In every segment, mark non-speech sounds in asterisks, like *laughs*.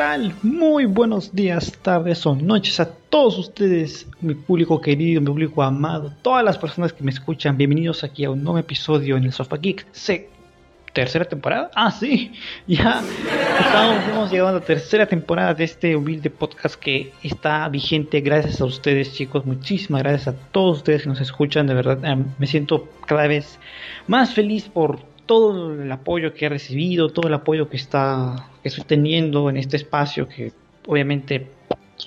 tal? Muy buenos días, tardes o noches a todos ustedes, mi público querido, mi público amado, todas las personas que me escuchan. Bienvenidos aquí a un nuevo episodio en el Sofa Geek. ¿Se tercera temporada? Ah, sí, *laughs* ya estamos, hemos llegado a la tercera temporada de este humilde podcast que está vigente gracias a ustedes, chicos. Muchísimas gracias a todos ustedes que nos escuchan. De verdad, eh, me siento cada vez más feliz por todo el apoyo que he recibido, todo el apoyo que está que estoy teniendo en este espacio que obviamente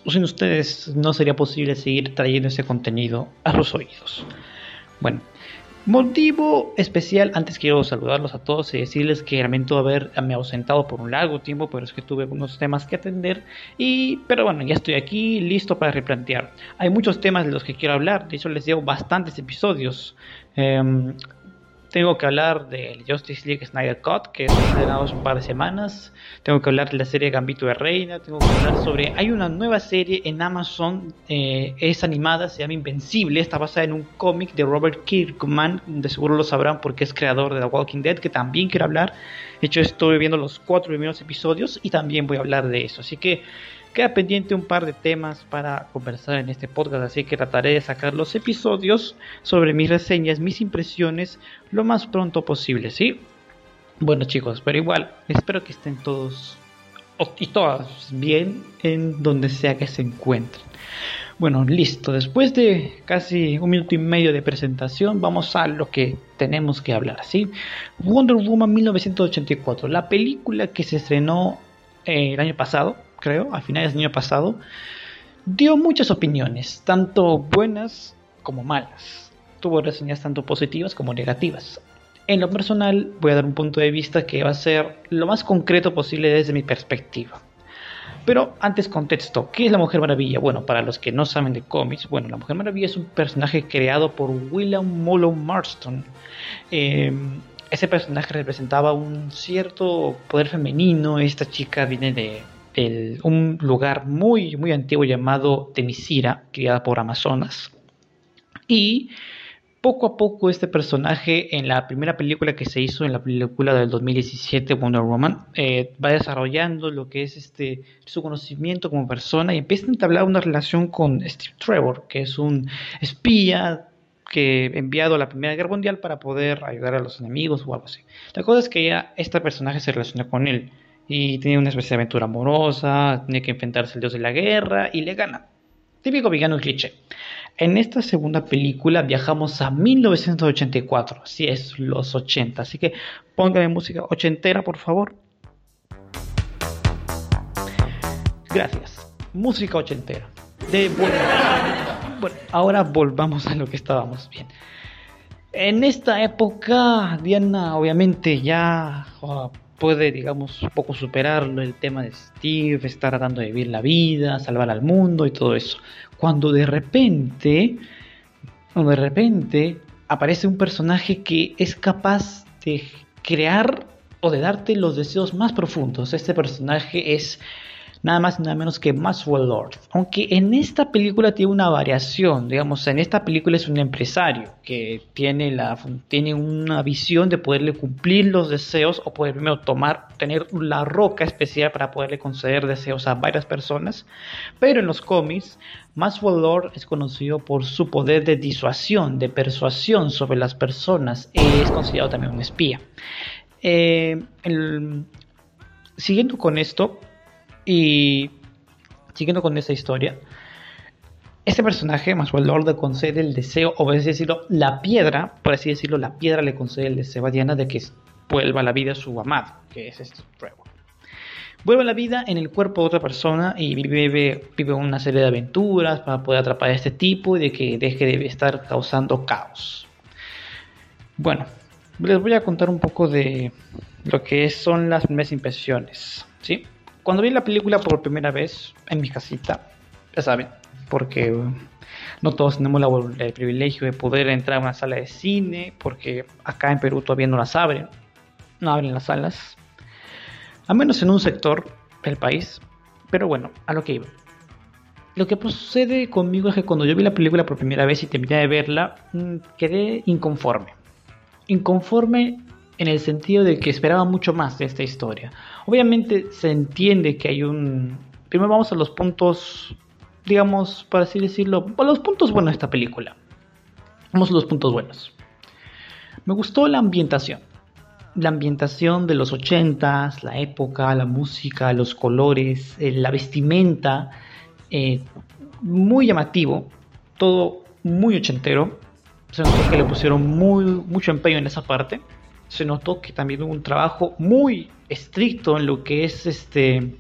sin ustedes no sería posible seguir trayendo ese contenido a los oídos. Bueno, motivo especial, antes quiero saludarlos a todos y decirles que lamento haberme ausentado por un largo tiempo, pero es que tuve unos temas que atender y pero bueno, ya estoy aquí listo para replantear. Hay muchos temas de los que quiero hablar, de hecho les llevo bastantes episodios. Em, tengo que hablar del Justice League Snyder Cut, que se estrenado hace un par de semanas. Tengo que hablar de la serie Gambito de Reina. Tengo que hablar sobre. Hay una nueva serie en Amazon, eh, es animada, se llama Invencible. Está basada en un cómic de Robert Kirkman. De seguro lo sabrán porque es creador de The Walking Dead, que también quiero hablar. De hecho, estoy viendo los cuatro primeros episodios y también voy a hablar de eso. Así que Queda pendiente un par de temas para conversar en este podcast, así que trataré de sacar los episodios sobre mis reseñas, mis impresiones, lo más pronto posible, ¿sí? Bueno chicos, pero igual, espero que estén todos y todas bien en donde sea que se encuentren. Bueno, listo. Después de casi un minuto y medio de presentación, vamos a lo que tenemos que hablar, ¿sí? Wonder Woman 1984, la película que se estrenó eh, el año pasado, creo, a finales del año pasado, dio muchas opiniones, tanto buenas como malas. Tuvo reseñas tanto positivas como negativas. En lo personal voy a dar un punto de vista que va a ser lo más concreto posible desde mi perspectiva. Pero antes contexto, ¿qué es la Mujer Maravilla? Bueno, para los que no saben de cómics, bueno, la Mujer Maravilla es un personaje creado por William Mullow Marston. Em, ese personaje representaba un cierto poder femenino. Esta chica viene de un lugar muy, muy antiguo llamado Temisira, criada por Amazonas. Y poco a poco este personaje en la primera película que se hizo, en la película del 2017, Wonder Woman, eh, va desarrollando lo que es este, su conocimiento como persona y empieza a entablar una relación con Steve Trevor, que es un espía que enviado a la Primera Guerra Mundial para poder ayudar a los enemigos o algo así. La cosa es que ya este personaje se relaciona con él y tiene una especie de aventura amorosa, tiene que enfrentarse al dios de la guerra y le gana. Típico villano cliché. En esta segunda película viajamos a 1984, si es los 80, así que póngame música ochentera por favor. Gracias. Música ochentera. De bueno, ahora volvamos a lo que estábamos bien. En esta época, Diana obviamente ya oh, puede, digamos, un poco superarlo el tema de Steve, estar tratando de vivir la vida, salvar al mundo y todo eso. Cuando de repente, cuando de repente aparece un personaje que es capaz de crear o de darte los deseos más profundos. Este personaje es nada más y nada menos que Maxwell Lord. Aunque en esta película tiene una variación, digamos, en esta película es un empresario que tiene, la, tiene una visión de poderle cumplir los deseos o poder primero tomar, tener la roca especial para poderle conceder deseos a varias personas. Pero en los cómics, Maxwell Lord es conocido por su poder de disuasión, de persuasión sobre las personas. Es considerado también un espía. Eh, siguiendo con esto, y siguiendo con esa historia, este personaje, Maxwell Lord, le concede el deseo, o por así decirlo, la piedra, por así decirlo, la piedra le concede el deseo a Diana de que vuelva a la vida su amado, que es este Trevor. Vuelve a la vida en el cuerpo de otra persona y vive, vive una serie de aventuras para poder atrapar a este tipo y de que deje de estar causando caos. Bueno, les voy a contar un poco de lo que son las primeras impresiones. ¿sí? Cuando vi la película por primera vez en mi casita, ya saben, porque no todos tenemos el privilegio de poder entrar a una sala de cine, porque acá en Perú todavía no las abren, no abren las salas, a menos en un sector del país, pero bueno, a lo que iba. Lo que sucede conmigo es que cuando yo vi la película por primera vez y terminé de verla, mm, quedé inconforme. Inconforme en el sentido de que esperaba mucho más de esta historia Obviamente se entiende que hay un... Primero vamos a los puntos, digamos, para así decirlo, a los puntos buenos de esta película. Vamos a los puntos buenos. Me gustó la ambientación. La ambientación de los ochentas, la época, la música, los colores, eh, la vestimenta, eh, muy llamativo, todo muy ochentero. Se notó que le pusieron muy, mucho empeño en esa parte. Se notó que también hubo un trabajo muy estricto en lo que es este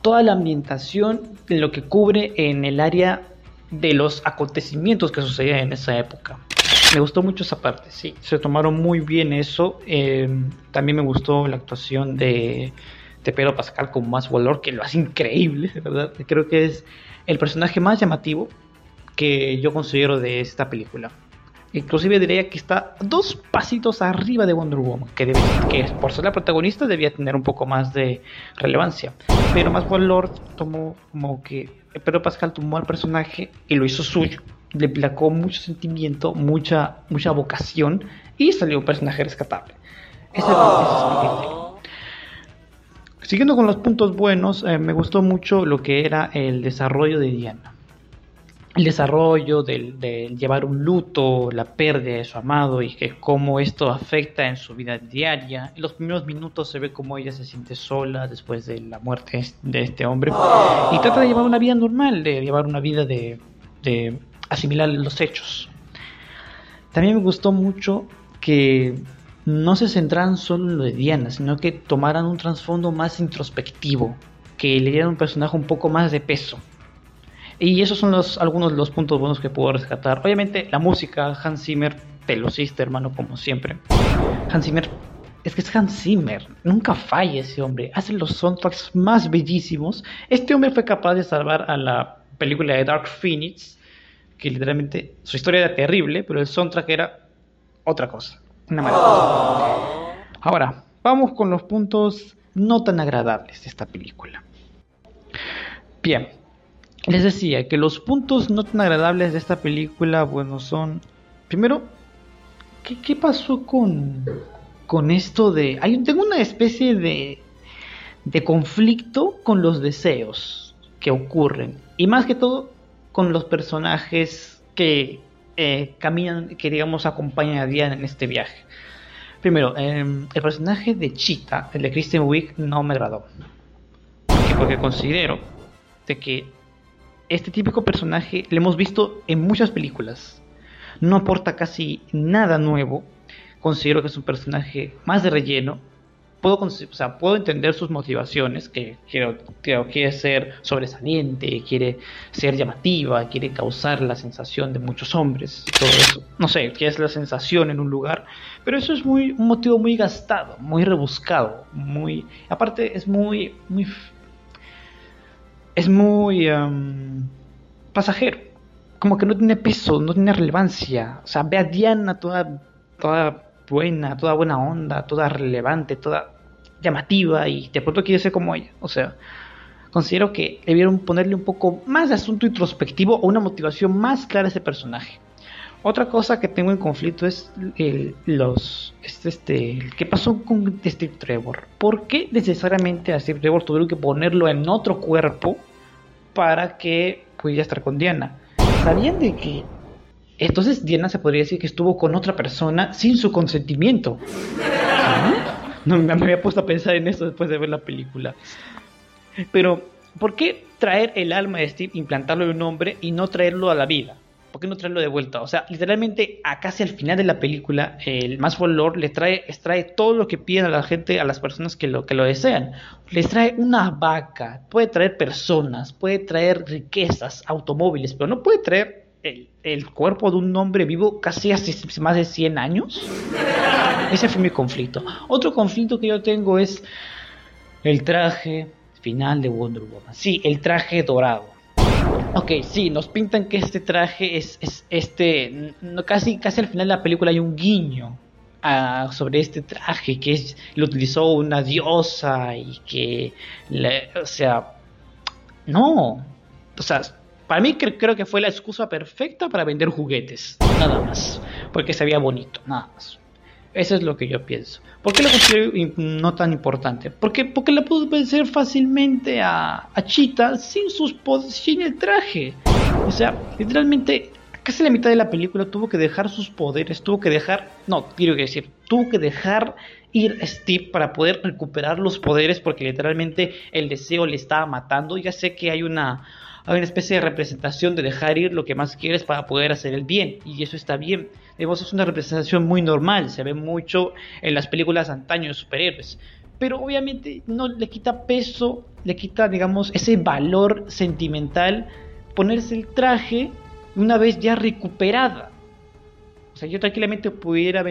toda la ambientación, en lo que cubre en el área de los acontecimientos que sucedían en esa época. Me gustó mucho esa parte, sí, se tomaron muy bien eso. Em, también me gustó la actuación de, Pedro Pascal con más valor, que lo hace increíble, verdad. Creo que es el personaje más llamativo que yo considero de esta película. Inclusive diría que está dos pasitos arriba de Wonder Woman, que, por ser la protagonista debía tener un poco más de relevancia. Pero más valor tomó como que Pedro Pascal tomó al personaje y lo hizo suyo. Le placó mucho sentimiento, mucha, mucha vocación y salió un personaje rescatable. Ese, Siguiendo con los puntos buenos, eh, me gustó mucho lo que era el desarrollo de Diana el desarrollo de, llevar un luto, la pérdida de su amado y que cómo esto afecta en su vida diaria. En los primeros minutos se ve cómo ella se siente sola después de la muerte de este hombre y trata de llevar una vida normal, de llevar una vida de, de asimilar los hechos. También me gustó mucho que no se centraran solo en lo de Diana, sino que tomaran un trasfondo más introspectivo, que le dieran un personaje un poco más de peso y esos son los, algunos de los puntos buenos que puedo rescatar. Obviamente la música, Hans Zimmer, te lo hiciste hermano, como siempre. Hans Zimmer, es que es Hans Zimmer, nunca falla ese hombre, hace los soundtracks más bellísimos. Este hombre fue capaz de salvar a la película de Dark Phoenix, que literalmente su historia era terrible, pero el soundtrack era otra cosa, una maravilla. Ahora, vamos con los puntos no tan agradables de esta película. Bien, les decía que los puntos no tan agradables de esta película, bueno, son... Primero, ¿qué, pasó con, con esto de... Hay, tengo una especie de, de conflicto con los deseos que ocurren. Y más que todo, con los personajes que eh, caminan, que digamos acompañan a Diana en este viaje. Primero, em, el personaje de Cheetah, el de Kristen Wiig, no me agradó. porque considero de que este típico personaje lo hemos visto en muchas películas. No aporta casi nada nuevo. Considero que es un personaje más de relleno. Puedo, entender sus motivaciones, que quiere ser sobresaliente, quiere ser llamativa, quiere causar la sensación de muchos hombres, todo eso. No sé, que es la sensación en un lugar, pero eso es muy, un motivo muy gastado, muy rebuscado, muy... Aparte es muy, muy es muy em, pasajero. Como que no tiene peso, no tiene relevancia. O sea, ve a Diana toda, toda buena, toda buena onda, toda relevante, toda llamativa y de pronto quiere ser como ella. O sea, considero que debieron ponerle un poco más de asunto introspectivo o una motivación más clara a ese personaje. Otra cosa que tengo en conflicto es el, los, este, este, ¿qué pasó con Steve Trevor? ¿Por qué necesariamente a Steve Trevor tuvieron que ponerlo en otro cuerpo para que pudiera estar con Diana. ¿Sabían de que entonces Diana se podría decir que estuvo con otra persona sin su consentimiento? No me había puesto a pensar en eso después de ver la película. Pero, ¿por qué traer el alma de Steve, implantarlo en un hombre y no traerlo a la vida? ¿Por qué no traerlo de vuelta? O sea, literalmente a casi al final de la película, el Más Lord le trae, extrae todo lo que piden a la gente, a las personas que lo, que lo desean. Les trae una vaca, puede traer personas, puede traer riquezas, automóviles, pero no puede traer el, el cuerpo de un hombre vivo casi hace más de 100 años. Ese fue mi conflicto. Otro conflicto que yo tengo es el traje final de Wonder Woman. Sí, el traje dorado Ok, sí, nos pintan que este traje es, este, no, casi, casi al final de la película hay un guiño sobre este traje que lo utilizó una diosa y que, o sea, no, o sea, para mí creo que fue la excusa perfecta para vender juguetes, nada más, porque se veía bonito, nada más. Eso es lo que yo pienso. ¿Por qué lo considero no tan importante? Porque, porque le puedo vencer fácilmente a, a Cheetah sin, sus sin el traje. O sea, literalmente casi la mitad de la película tuvo que dejar sus poderes, tuvo que dejar, no, quiero decir, tuvo que dejar ir a Steve para poder recuperar los poderes porque literalmente el deseo le estaba matando. Ya sé que hay una, hay una especie de representación de dejar ir lo que más quieres para poder hacer el bien y eso está bien. Es una representación muy normal, se ve mucho en las películas antaño de superhéroes. Pero obviamente no le quita peso, le quita, digamos, ese valor sentimental ponerse el traje una vez ya recuperada. Sea, yo tranquilamente pudiera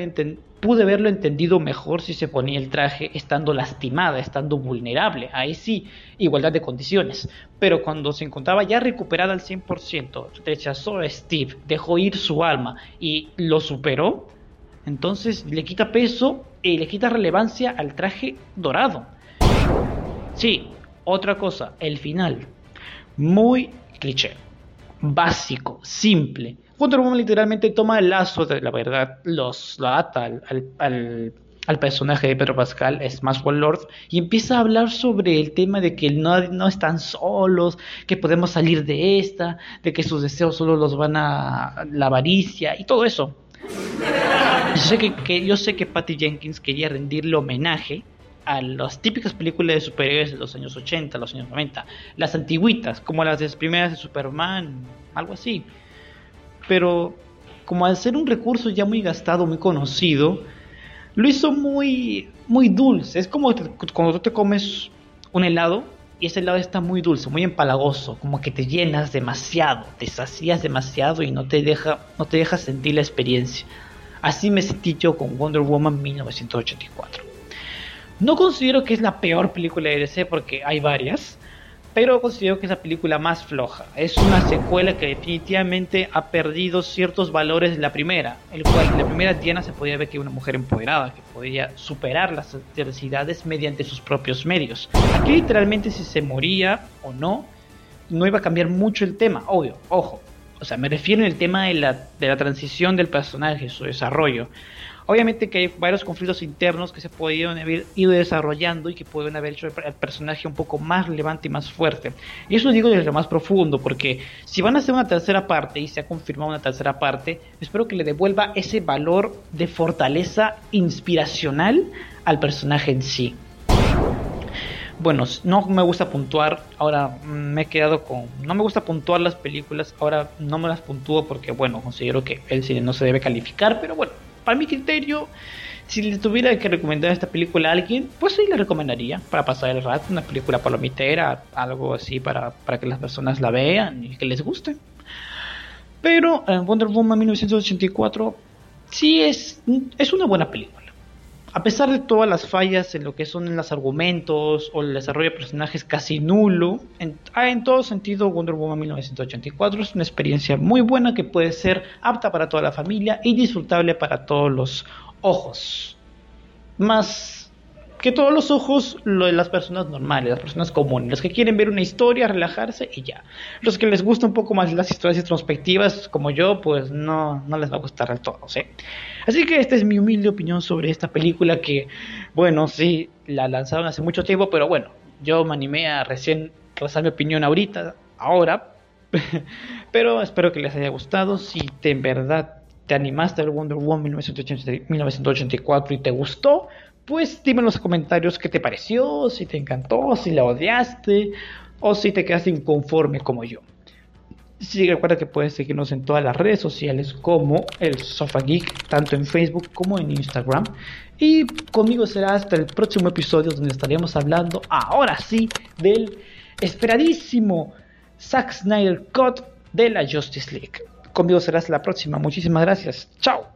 pude haberlo entendido mejor si se ponía el traje estando lastimada, estando vulnerable. Ahí sí, igualdad de condiciones. Pero cuando se encontraba ya recuperada al 100%, rechazó a Steve, dejó ir su alma y lo superó, entonces le quita peso y le quita relevancia al traje dorado. Sí, otra cosa, el final. Muy cliché básico, simple. Wonder Woman literalmente toma el lazo de la verdad, los, lo ata al, al, personaje de Pedro Pascal, más Lord, y empieza a hablar sobre el tema de que no, no están solos, que podemos salir de esta, de que sus deseos solo los van a la avaricia y todo eso. Yo sé que, que, yo sé que Patty Jenkins quería rendirle homenaje a las típicas películas de superhéroes de los años 80, los años 90, las antiguitas, como las de primeras de Superman, algo así. Pero como al ser un recurso ya muy gastado, muy conocido, lo hizo muy, muy dulce. Es como cuando tú te comes un helado y ese helado está muy dulce, muy empalagoso, como que te llenas demasiado, te sacías demasiado y no te deja, no te sentir la experiencia. Así me sentí yo con Wonder Woman 1984. No considero que es la peor película de DC porque hay varias, pero considero que es la película más floja. Es una secuela que definitivamente ha perdido ciertos valores de la primera, el cual en la primera Diana se podía ver que una mujer empoderada, que podía superar las adversidades mediante sus propios medios. Aquí literalmente si se moría o no, no iba a cambiar mucho el tema, obvio, ojo. O sea, me refiero en el tema de la, de la transición del personaje, su desarrollo. Obviamente que hay varios conflictos internos que se podrían haber ido desarrollando y que pueden haber hecho el personaje un poco más relevante y más fuerte. Y eso lo digo desde lo más profundo, porque si van a hacer una tercera parte y se ha confirmado una tercera parte, espero que le devuelva ese valor de fortaleza inspiracional al personaje en sí. Bueno, no me gusta puntuar, ahora me he quedado con... No me gusta puntuar las películas, ahora no me las puntúo porque, bueno, considero que el cine no se debe calificar, pero bueno, para mi criterio, si le tuviera que recomendar esta película a alguien, pues sí le recomendaría para pasar el rato, una película palomitera, algo así para, para que las personas la vean y que les guste. Pero eh, Wonder Woman 1984 sí es, es una buena película. A pesar de todas las fallas en lo que son los argumentos o el desarrollo de personajes casi nulo, en, en, todo sentido Wonder Woman 1984 es una experiencia muy buena que puede ser apta para toda la familia y disfrutable para todos los ojos. Más que todos los ojos lo de las personas normales, las personas comunes, los que quieren ver una historia, relajarse y ya. Los que les gusta un poco más las historias introspectivas, como yo, pues no, no les va a gustar del todo, ¿sí? Así que esta es mi humilde opinión sobre esta película que, bueno, sí, la lanzaron hace mucho tiempo, pero bueno, yo me animé a recién trazar mi opinión ahorita, ahora, *laughs* pero espero que les haya gustado. Si en verdad te animaste a ver Wonder Woman 1984 y te gustó, pues dime en los comentarios qué te pareció, si te encantó, si la odiaste o si te quedaste inconforme como yo. Sí, recuerda que puedes seguirnos en todas las redes sociales como el Sofa Geek, tanto en Facebook como en Instagram. Y conmigo será hasta el próximo episodio donde estaremos hablando ahora sí del esperadísimo Zack Snyder Cut de la Justice League. Conmigo será hasta la próxima. Muchísimas gracias. Chao.